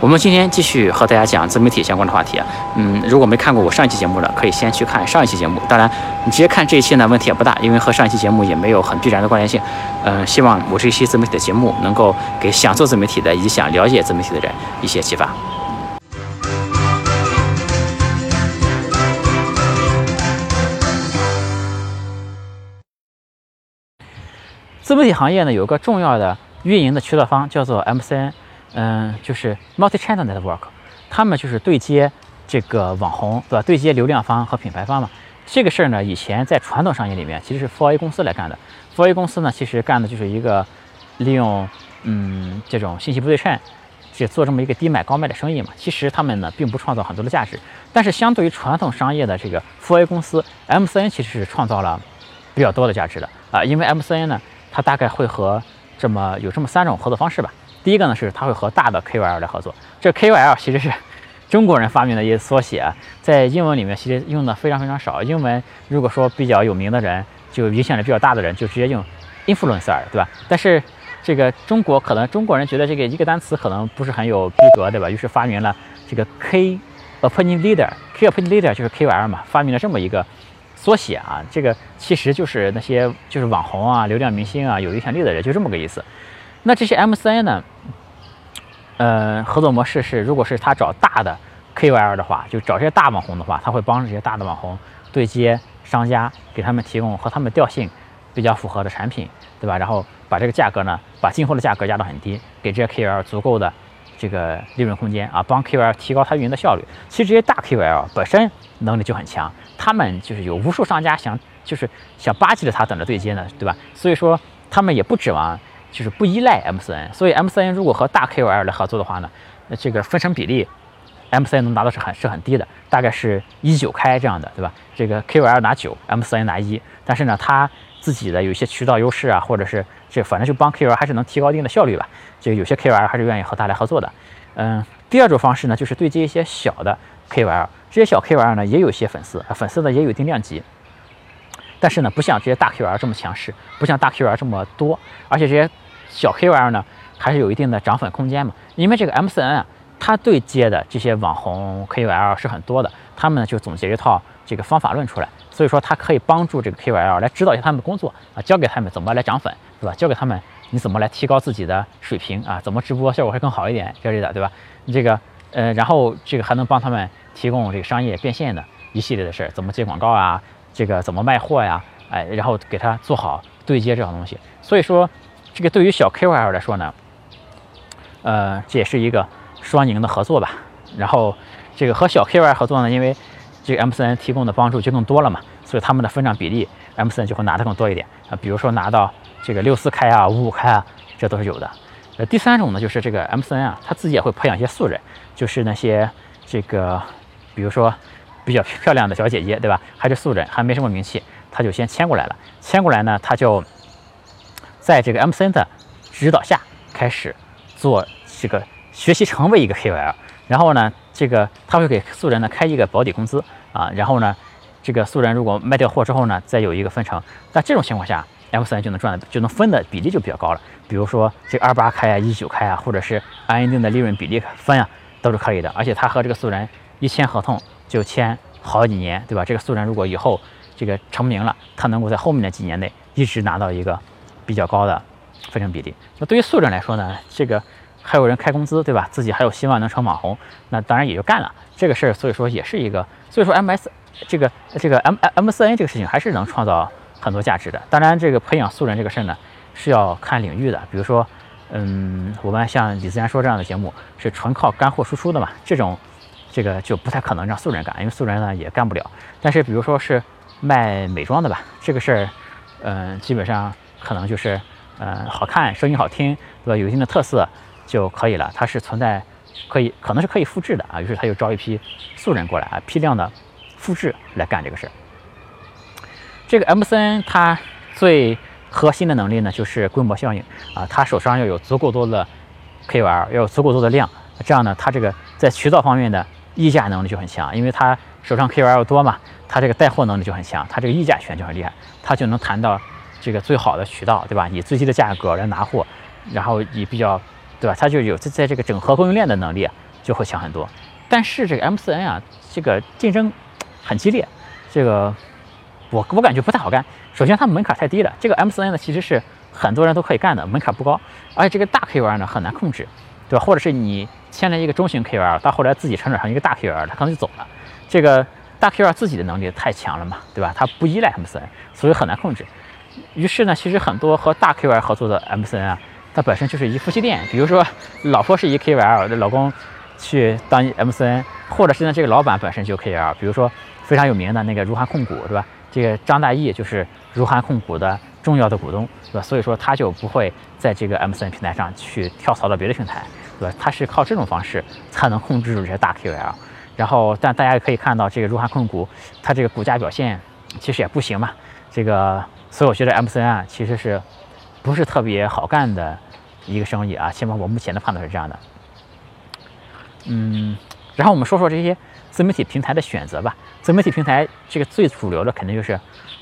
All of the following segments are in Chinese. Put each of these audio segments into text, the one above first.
我们今天继续和大家讲自媒体相关的话题。嗯，如果没看过我上一期节目的，可以先去看上一期节目。当然，你直接看这一期呢，问题也不大，因为和上一期节目也没有很必然的关联性。嗯，希望我这一期自媒体的节目能够给想做自媒体的以及想了解自媒体的人一些启发。自媒体行业呢，有个重要的运营的渠道方叫做 MCN。嗯，就是 multi-channel network，他们就是对接这个网红，对吧？对接流量方和品牌方嘛。这个事儿呢，以前在传统商业里面其实是 4A 公司来干的。4A 公司呢，其实干的就是一个利用嗯这种信息不对称，去做这么一个低买高卖的生意嘛。其实他们呢，并不创造很多的价值。但是相对于传统商业的这个 4A 公司，MCN 其实是创造了比较多的价值的啊。因为 MCN 呢，它大概会和这么有这么三种合作方式吧。第一个呢是它会和大的 KOL 来合作，这 KOL 其实是中国人发明的一些缩写，在英文里面其实用的非常非常少。英文如果说比较有名的人，就影响力比较大的人，就直接用 influencer，对吧？但是这个中国可能中国人觉得这个一个单词可能不是很有逼格，对吧？于是发明了这个 K opinion leader，K opinion leader 就是 KOL 嘛，发明了这么一个缩写啊。这个其实就是那些就是网红啊、流量明星啊、有影响力的人，就这么个意思。那这些 MCN 呢？呃，合作模式是，如果是他找大的 KOL 的话，就找这些大网红的话，他会帮这些大的网红对接商家，给他们提供和他们调性比较符合的产品，对吧？然后把这个价格呢，把进货的价格压到很低，给这些 KOL 足够的这个利润空间啊，帮 KOL 提高他运营的效率。其实这些大 KOL 本身能力就很强，他们就是有无数商家想就是想巴结着他等着对接呢，对吧？所以说他们也不指望。就是不依赖 MCN，所以 MCN 如果和大 KOL 来合作的话呢，那这个分成比例，MCN 能达到是很是很低的，大概是一九开这样的，对吧？这个 KOL 拿九，MCN 拿一，但是呢，他自己的有一些渠道优势啊，或者是这反正就帮 KOL 还是能提高一定的效率吧。就有些 KOL 还是愿意和他来合作的。嗯，第二种方式呢，就是对接一些小的 KOL，这些小 KOL 呢也有一些粉丝，粉丝呢也有一定量级。但是呢，不像这些大 KOL 这么强势，不像大 KOL 这么多，而且这些小 KOL 呢，还是有一定的涨粉空间嘛。因为这个 MCN 啊，它对接的这些网红 KOL 是很多的，他们呢就总结一套这个方法论出来，所以说它可以帮助这个 KOL 来指导一下他们的工作啊，教给他们怎么来涨粉，对吧？教给他们你怎么来提高自己的水平啊，怎么直播效果会更好一点之类的，对吧？你这个呃，然后这个还能帮他们提供这个商业变现的一系列的事儿，怎么接广告啊？这个怎么卖货呀？哎，然后给他做好对接这种东西。所以说，这个对于小 KOL 来说呢，呃，这也是一个双赢的合作吧。然后这个和小 KOL 合作呢，因为这个 MCN 提供的帮助就更多了嘛，所以他们的分账比例，MCN 就会拿的更多一点啊。比如说拿到这个六四开啊、五五开啊，这都是有的。呃，第三种呢，就是这个 MCN 啊，他自己也会培养一些素人，就是那些这个，比如说。比较漂亮的小姐姐，对吧？还是素人，还没什么名气，他就先签过来了。签过来呢，他就在这个 MCN 的指导下开始做这个学习，成为一个 KOL。然后呢，这个他会给素人呢开一个保底工资啊。然后呢，这个素人如果卖掉货之后呢，再有一个分成。但这种情况下，MCN 就能赚的就能分的比例就比较高了。比如说这二八开啊，一九开啊，或者是按一定的利润比例分啊，都是可以的。而且他和这个素人一签合同。就签好几年，对吧？这个素人如果以后这个成名了，他能够在后面的几年内一直拿到一个比较高的分成比例。那对于素人来说呢，这个还有人开工资，对吧？自己还有希望能成网红，那当然也就干了这个事儿。所以说也是一个，所以说 M S 这个这个 M M 四 N 这个事情还是能创造很多价值的。当然，这个培养素人这个事儿呢是要看领域的，比如说，嗯，我们像李自然说这样的节目是纯靠干货输出的嘛，这种。这个就不太可能让素人干，因为素人呢也干不了。但是比如说是卖美妆的吧，这个事儿，嗯，基本上可能就是，嗯，好看，声音好听，对吧？有一定的特色就可以了。它是存在可以，可能是可以复制的啊。于是他又招一批素人过来啊，批量的复制来干这个事儿。这个 MCN 它最核心的能力呢，就是规模效应啊。他手上要有足够多的 KOL，要有足够多的量，这样呢，他这个在渠道方面的。议价能力就很强，因为他手上 KOL 多嘛，他这个带货能力就很强，他这个议价权就很厉害，他就能谈到这个最好的渠道，对吧？以最低的价格来拿货，然后以比较，对吧？他就有在在这个整合供应链的能力，就会强很多。但是这个 M 四 N 啊，这个竞争很激烈，这个我我感觉不太好干。首先它门槛太低了，这个 M 四 N 呢其实是很多人都可以干的，门槛不高，而且这个大 KOL 呢很难控制，对吧？或者是你签了一个中型 KOL，到后来自己成长成一个大 KOL，他可能就走了。这个大 KOL 自己的能力太强了嘛，对吧？他不依赖 M 四 N，所以很难控制。于是呢，其实很多和大 KOL 合作的 MCN 啊，它本身就是一夫妻店。比如说，老婆是一 KOL，老公。去当 MCN，或者是呢，这个老板本身就 KOL，比如说非常有名的那个如涵控股，是吧？这个张大奕就是如涵控股的重要的股东，对吧？所以说他就不会在这个 MCN 平台上去跳槽到别的平台，对吧？他是靠这种方式才能控制住这些大 KOL。然后，但大家也可以看到，这个如涵控股它这个股价表现其实也不行嘛。这个，所以我觉得 M C N 啊，其实是不是特别好干的一个生意啊？起码我目前的判断是这样的。嗯，然后我们说说这些自媒体平台的选择吧。自媒体平台这个最主流的肯定就是，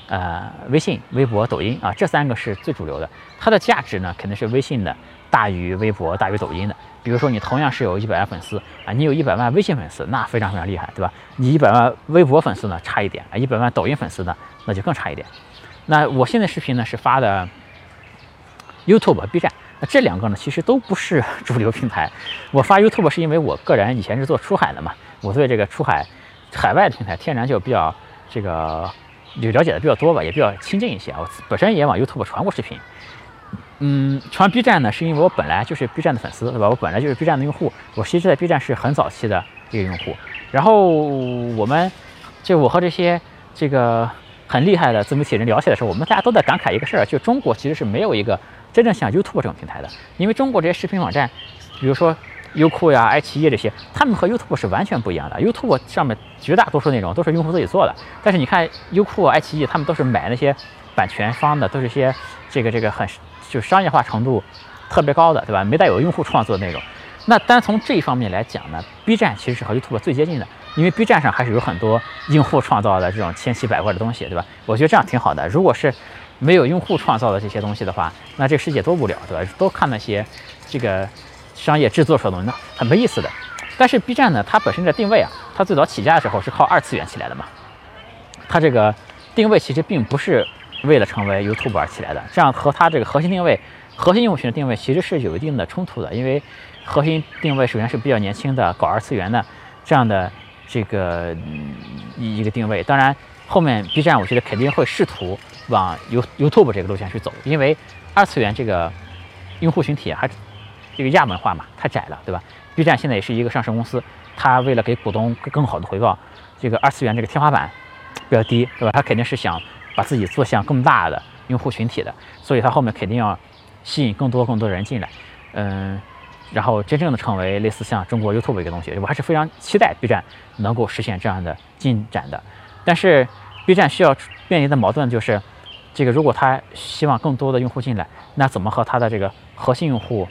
呃，微信、微博、抖音啊，这三个是最主流的。它的价值呢，肯定是微信的大于微博、大于抖音的。比如说你同样是有一百万粉丝啊，你有一百万微信粉丝，那非常非常厉害，对吧？你一百万微博粉丝呢，差一点啊，一百万抖音粉丝呢，那就更差一点。那我现在视频呢是发的 YouTube、B 站。那这两个呢，其实都不是 主流平台。我发 YouTube 是因为我个人以前是做出海的嘛，我对这个出海海外的平台天然就比较这个有了解的比较多吧，也比较亲近一些。我本身也往 YouTube 传过视频。嗯，传 B 站呢，是因为我本来就是 B 站的粉丝，对吧？我本来就是 B 站的用户，我其实在 B 站是很早期的一个用户。然后我们就我和这些这个很厉害的自媒体人聊起来的时候，我们大家都在感慨一个事儿，就中国其实是没有一个。真正像 YouTube 这种平台的，因为中国这些视频网站，比如说优酷呀、爱奇艺这些，他们和 YouTube 是完全不一样的。YouTube 上面绝大多数内容都是用户自己做的，但是你看优酷、爱奇艺，他们都是买那些版权方的，都是些这个这个很就商业化程度特别高的，对吧？没带有用户创作的内容。那单从这一方面来讲呢，B 站其实是和 YouTube 最接近的，因为 B 站上还是有很多用户创造的这种千奇百怪的东西，对吧？我觉得这样挺好的。如果是没有用户创造的这些东西的话，那这个世界多无聊，对吧？都看那些这个商业制作出来的东西，很没意思的。但是 B 站呢，它本身的定位啊，它最早起家的时候是靠二次元起来的嘛。它这个定位其实并不是为了成为 YouTube 而起来的，这样和它这个核心定位、核心用户群的定位其实是有一定的冲突的。因为核心定位首先是比较年轻的，搞二次元的这样的这个一个定位。当然，后面 B 站我觉得肯定会试图。往 You YouTube 这个路线去走，因为二次元这个用户群体还这个亚文化嘛，太窄了，对吧？B 站现在也是一个上市公司，它为了给股东更好的回报，这个二次元这个天花板比较低，对吧？它肯定是想把自己做向更大的用户群体的，所以它后面肯定要吸引更多更多人进来，嗯，然后真正的成为类似像中国 YouTube 一个东西，我还是非常期待 B 站能够实现这样的进展的。但是 B 站需要面临的矛盾就是。这个如果他希望更多的用户进来，那怎么和他的这个核心用户，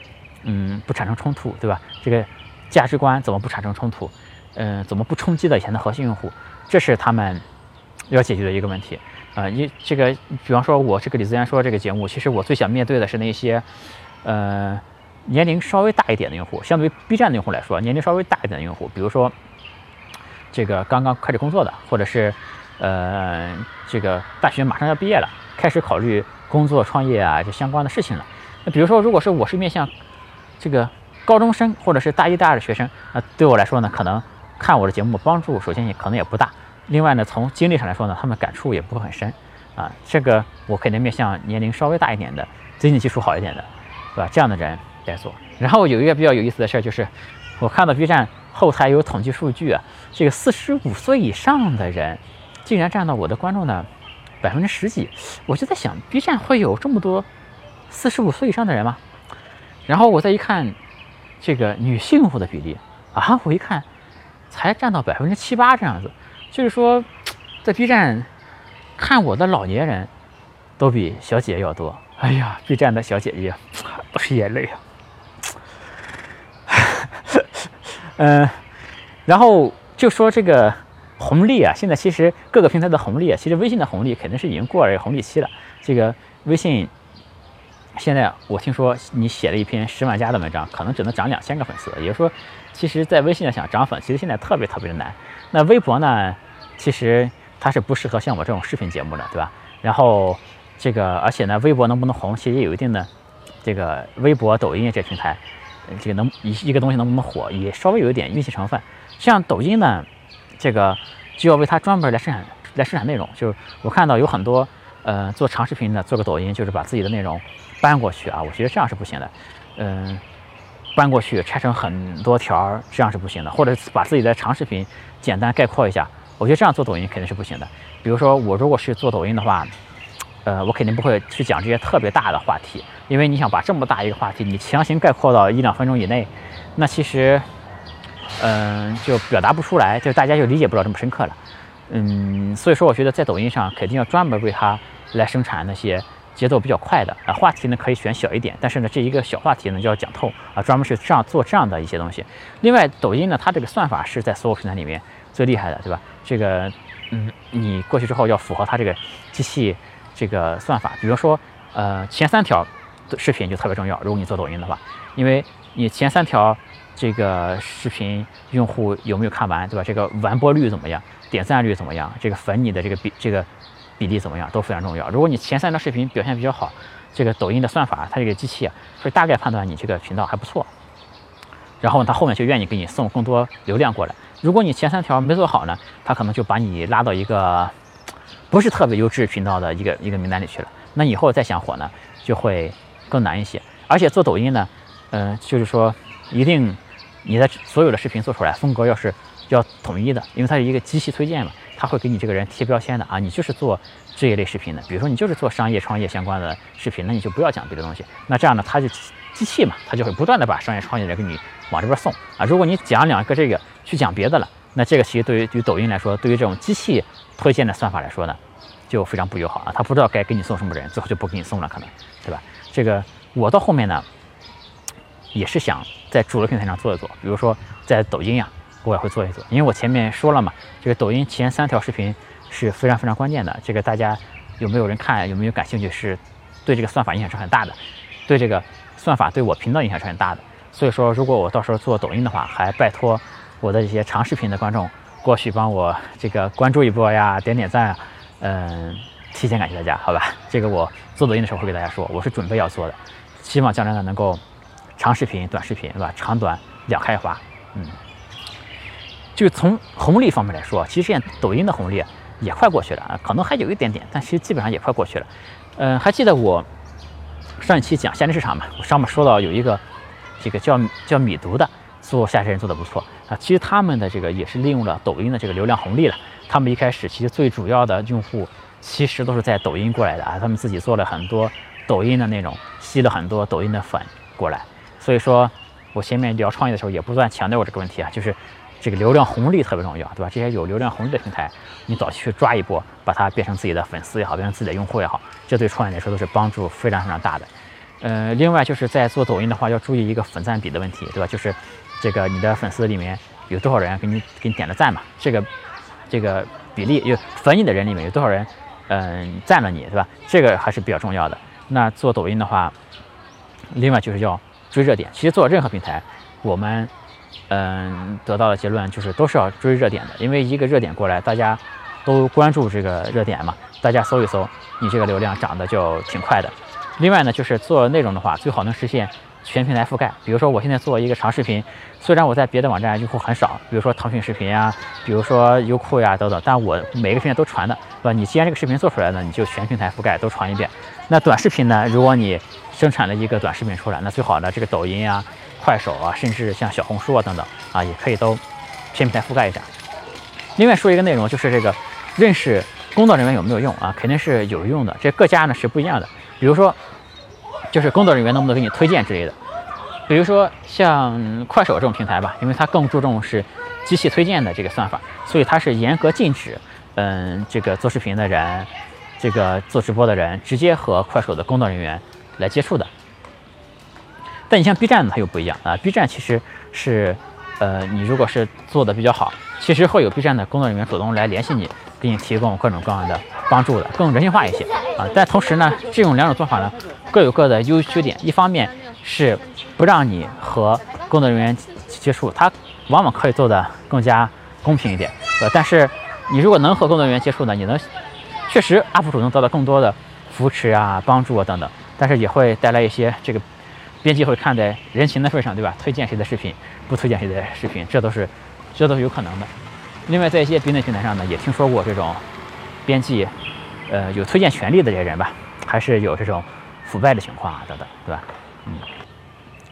嗯，不产生冲突，对吧？这个价值观怎么不产生冲突？嗯，怎么不冲击到以前的核心用户？这是他们要解决的一个问题。呃，你这个，比方说，我这个李自然说这个节目，其实我最想面对的是那些，呃，年龄稍微大一点的用户，相对于 B 站的用户来说，年龄稍微大一点的用户，比如说这个刚刚开始工作的，或者是呃，这个大学马上要毕业了。开始考虑工作创业啊，这相关的事情了。那比如说，如果是我是面向这个高中生或者是大一、大二的学生，那对我来说呢，可能看我的节目帮助首先也可能也不大。另外呢，从经历上来说呢，他们感触也不会很深啊。这个我肯定面向年龄稍微大一点的、经济基础好一点的，对吧？这样的人在做。然后有一个比较有意思的事儿，就是我看到 B 站后台有统计数据啊，这个四十五岁以上的人竟然占到我的观众的。百分之十几，我就在想，B 站会有这么多四十五岁以上的人吗？然后我再一看，这个女性用户的比例啊，我一看才占到百分之七八这样子，就是说，在 B 站看我的老年人都比小姐姐要多。哎呀，B 站的小姐姐 都是眼泪啊。嗯，然后就说这个。红利啊，现在其实各个平台的红利啊，其实微信的红利肯定是已经过了红利期了。这个微信现在我听说你写了一篇十万加的文章，可能只能涨两千个粉丝。也就是说，其实，在微信上想涨粉，其实现在特别特别的难。那微博呢，其实它是不适合像我这种视频节目的，对吧？然后这个，而且呢，微博能不能红，其实也有一定的这个微博、抖音这平台，这个能一一个东西能不能火，也稍微有一点运气成分。像抖音呢，这个就要为它专门来生产来生产内容。就是我看到有很多呃做长视频的，做个抖音就是把自己的内容。搬过去啊，我觉得这样是不行的。嗯，搬过去拆成很多条，这样是不行的。或者把自己的长视频简单概括一下，我觉得这样做抖音肯定是不行的。比如说我如果是做抖音的话，呃，我肯定不会去讲这些特别大的话题，因为你想把这么大一个话题，你强行概括到一两分钟以内，那其实，嗯，就表达不出来，就大家就理解不了这么深刻了。嗯，所以说我觉得在抖音上肯定要专门为它来生产那些。节奏比较快的啊，话题呢可以选小一点，但是呢这一个小话题呢就要讲透啊，专门是这样做这样的一些东西。另外，抖音呢它这个算法是在所有平台里面最厉害的，对吧？这个嗯，你过去之后要符合它这个机器这个算法，比如说呃前三条视频就特别重要，如果你做抖音的话，因为你前三条这个视频用户有没有看完，对吧？这个完播率怎么样？点赞率怎么样？这个粉你的这个比这个。比例怎么样都非常重要。如果你前三条视频表现比较好，这个抖音的算法，它这个机器，会大概判断你这个频道还不错，然后它后面就愿意给你送更多流量过来。如果你前三条没做好呢，它可能就把你拉到一个不是特别优质频道的一个一个名单里去了。那以后再想火呢，就会更难一些。而且做抖音呢，嗯，就是说一定你的所有的视频做出来风格要是要统一的，因为它是一个机器推荐嘛。它会给你这个人贴标签的啊，你就是做这一类视频的，比如说你就是做商业创业相关的视频，那你就不要讲别的东西。那这样呢，它就机器嘛，它就会不断的把商业创业的人给你往这边送啊。如果你讲两个这个去讲别的了，那这个其实对于对于抖音来说，对于这种机器推荐的算法来说呢，就非常不友好啊。他不知道该给你送什么人，最后就不给你送了，可能对吧？这个我到后面呢，也是想在主流平台上做一做，比如说在抖音呀。我也会做一做，因为我前面说了嘛，这个抖音前三条视频是非常非常关键的。这个大家有没有人看，有没有感兴趣，是对这个算法影响是很大的，对这个算法对我频道影响是很大的。所以说，如果我到时候做抖音的话，还拜托我的这些长视频的观众过去帮我这个关注一波呀，点点赞，嗯，提前感谢大家，好吧？这个我做抖音的时候会给大家说，我是准备要做的，希望将来呢能够长视频、短视频，对吧？长短两开花，嗯。就从红利方面来说，其实现在抖音的红利也快过去了啊，可能还有一点点，但其实基本上也快过去了。嗯，还记得我上一期讲下沉市场嘛？我上面说到有一个这个叫叫米读的做下线人做的不错啊，其实他们的这个也是利用了抖音的这个流量红利了。他们一开始其实最主要的用户其实都是在抖音过来的啊，他们自己做了很多抖音的内容，吸了很多抖音的粉过来。所以说我前面聊创业的时候也不断强调过这个问题啊，就是。这个流量红利特别重要，对吧？这些有流量红利的平台，你早期去抓一波，把它变成自己的粉丝也好，变成自己的用户也好，这对创业来说都是帮助非常非常大的。呃，另外就是在做抖音的话，要注意一个粉赞比的问题，对吧？就是这个你的粉丝里面有多少人给你给你点了赞嘛？这个这个比例，有粉你的人里面有多少人嗯赞了你，对吧？这个还是比较重要的。那做抖音的话，另外就是要追热点。其实做任何平台，我们。嗯，得到的结论就是都是要追热点的，因为一个热点过来，大家都关注这个热点嘛，大家搜一搜，你这个流量涨得就挺快的。另外呢，就是做内容的话，最好能实现全平台覆盖。比如说我现在做一个长视频，虽然我在别的网站用户很少，比如说腾讯视频呀，比如说优酷呀等等，但我每个平台都传的，是吧？你既然这个视频做出来了，你就全平台覆盖都传一遍。那短视频呢，如果你生产了一个短视频出来，那最好呢，这个抖音啊。快手啊，甚至像小红书啊等等啊，也可以都全平台覆盖一下。另外说一个内容，就是这个认识工作人员有没有用啊？肯定是有用的。这各家呢是不一样的。比如说，就是工作人员能不能给你推荐之类的。比如说像快手这种平台吧，因为它更注重是机器推荐的这个算法，所以它是严格禁止，嗯，这个做视频的人，这个做直播的人直接和快手的工作人员来接触的。但你像 B 站呢，它又不一样啊。B 站其实是，呃，你如果是做的比较好，其实会有 B 站的工作人员主动来联系你，给你提供各种各样的帮助的，更人性化一些。啊。但同时呢，这种两种做法呢各有各的优缺点。一方面是不让你和工作人员接触，它往往可以做的更加公平一点，呃，但是你如果能和工作人员接触呢，你能确实 UP 主能得到更多的扶持啊、帮助啊等等，但是也会带来一些这个编辑会看在人情的份上，对吧？推荐谁的视频，不推荐谁的视频，这都是这都是有可能的。另外，在一些别的平台上呢，也听说过这种编辑，呃，有推荐权利的这些人吧，还是有这种腐败的情况啊，等等，对吧？嗯，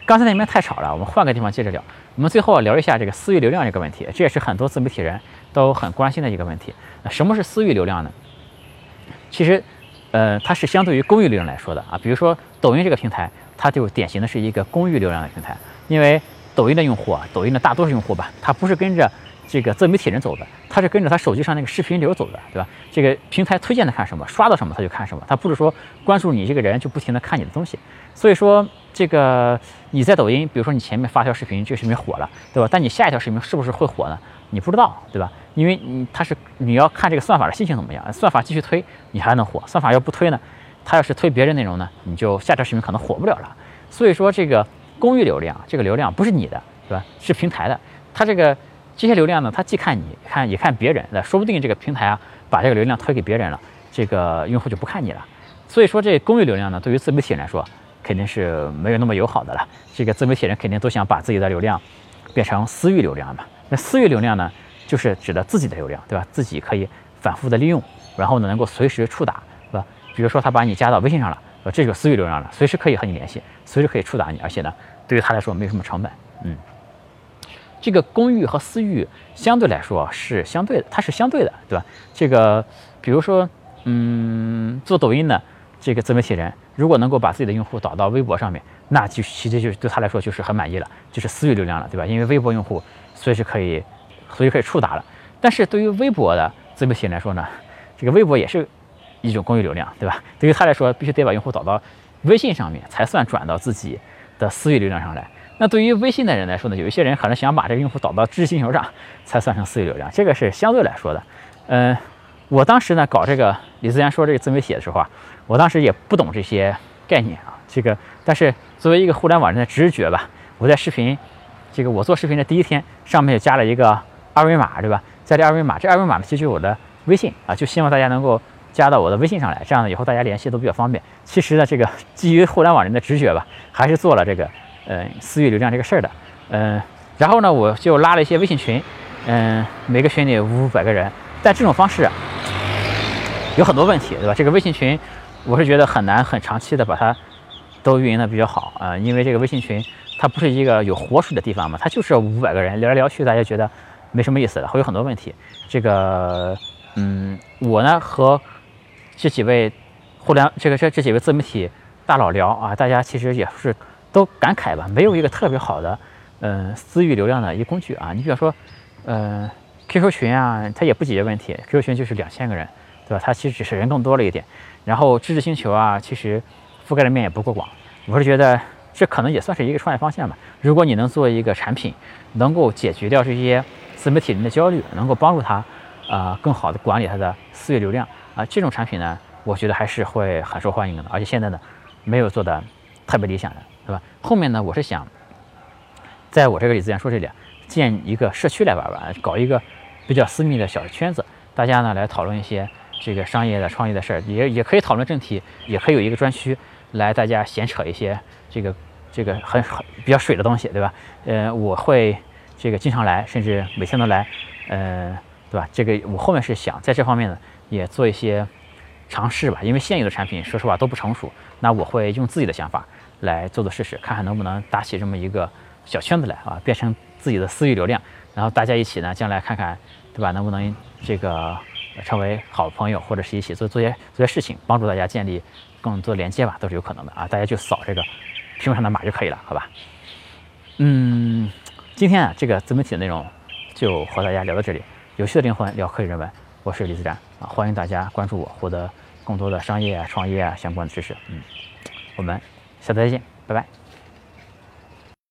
刚才那边太吵了，我们换个地方接着聊。我们最后聊一下这个私域流量这个问题，这也是很多自媒体人都很关心的一个问题。那什么是私域流量呢？其实，呃，它是相对于公域流量来说的啊。比如说抖音这个平台，它就典型的是一个公域流量的平台，因为抖音的用户啊，抖音的大多数用户吧，他不是跟着。这个自媒体人走的，他是跟着他手机上那个视频流走的，对吧？这个平台推荐他看什么，刷到什么他就看什么，他不是说关注你这个人就不停的看你的东西。所以说，这个你在抖音，比如说你前面发条视频，这个视频火了，对吧？但你下一条视频是不是会火呢？你不知道，对吧？因为你他是你要看这个算法的心情怎么样，算法继续推你还能火，算法要不推呢，他要是推别人内容呢，你就下条视频可能火不了了。所以说，这个公域流量，这个流量不是你的，对吧？是平台的，它这个。这些流量呢，他既看你看也看别人，那说不定这个平台啊把这个流量推给别人了，这个用户就不看你了。所以说这公域流量呢，对于自媒体来说肯定是没有那么友好的了。这个自媒体人肯定都想把自己的流量变成私域流量嘛。那私域流量呢，就是指的自己的流量，对吧？自己可以反复的利用，然后呢能够随时触达，是吧？比如说他把你加到微信上了，呃，这就是私域流量了，随时可以和你联系，随时可以触达你，而且呢对于他来说没有什么成本，嗯。这个公域和私域相对来说是相对的，它是相对的，对吧？这个，比如说，嗯，做抖音的这个自媒体人，如果能够把自己的用户导到微博上面，那就其实就是对他来说就是很满意了，就是私域流量了，对吧？因为微博用户随时可以，随时可以触达了。但是对于微博的自媒体人来说呢，这个微博也是一种公域流量，对吧？对于他来说，必须得把用户导到微信上面，才算转到自己的私域流量上来。那对于微信的人来说呢，有一些人可能想把这个用户导到知识星球上，才算成私域流量，这个是相对来说的。嗯，我当时呢搞这个李自然说这个自媒体的时候啊，我当时也不懂这些概念啊，这个但是作为一个互联网人的直觉吧，我在视频，这个我做视频的第一天，上面就加了一个二维码，对吧？加这二维码，这二维码呢其实就是我的微信啊，就希望大家能够加到我的微信上来，这样呢以后大家联系都比较方便。其实呢，这个基于互联网人的直觉吧，还是做了这个。嗯，私域流量这个事儿的，嗯，然后呢，我就拉了一些微信群，嗯，每个群里五百个人，但这种方式有很多问题，对吧？这个微信群，我是觉得很难很长期的把它都运营的比较好啊，因为这个微信群它不是一个有活水的地方嘛，它就是五百个人聊来聊去，大家觉得没什么意思的，会有很多问题。这个，嗯，我呢和这几位互联这个这这几位自媒体大佬聊啊，大家其实也是。都感慨吧，没有一个特别好的，嗯，私域流量的一工具啊。你比方说，呃，QQ 群啊，它也不解决问题。QQ 群就是两千个人，对吧？它其实只是人更多了一点。然后知识星球啊，其实覆盖的面也不够广。我是觉得这可能也算是一个创业方向吧。如果你能做一个产品，能够解决掉这些自媒体人的焦虑，能够帮助他啊更好的管理他的私域流量啊，这种产品呢，我觉得还是会很受欢迎的。而且现在呢，没有做的特别理想的。对吧？后面呢，我是想，在我这个李自然说这里建一个社区来玩玩，搞一个比较私密的小圈子，大家呢来讨论一些这个商业的、创业的事儿，也也可以讨论正题，也可以有一个专区来大家闲扯一些这个这个很很比较水的东西，对吧？呃，我会这个经常来，甚至每天都来，呃，对吧？这个我后面是想在这方面呢也做一些尝试吧，因为现有的产品说实话都不成熟，那我会用自己的想法。来做做试试，看看能不能搭起这么一个小圈子来啊，变成自己的私域流量，然后大家一起呢，将来看看，对吧？能不能这个成为好朋友，或者是一起做做些做些事情，帮助大家建立更多连接吧，都是有可能的啊。大家就扫这个屏幕上的码就可以了，好吧？嗯，今天啊，这个自媒体的内容就和大家聊到这里。有趣的灵魂聊科技人文，我是李自然啊，欢迎大家关注我，获得更多的商业啊、创业啊相关的知识。嗯，我们。下次再见，拜拜。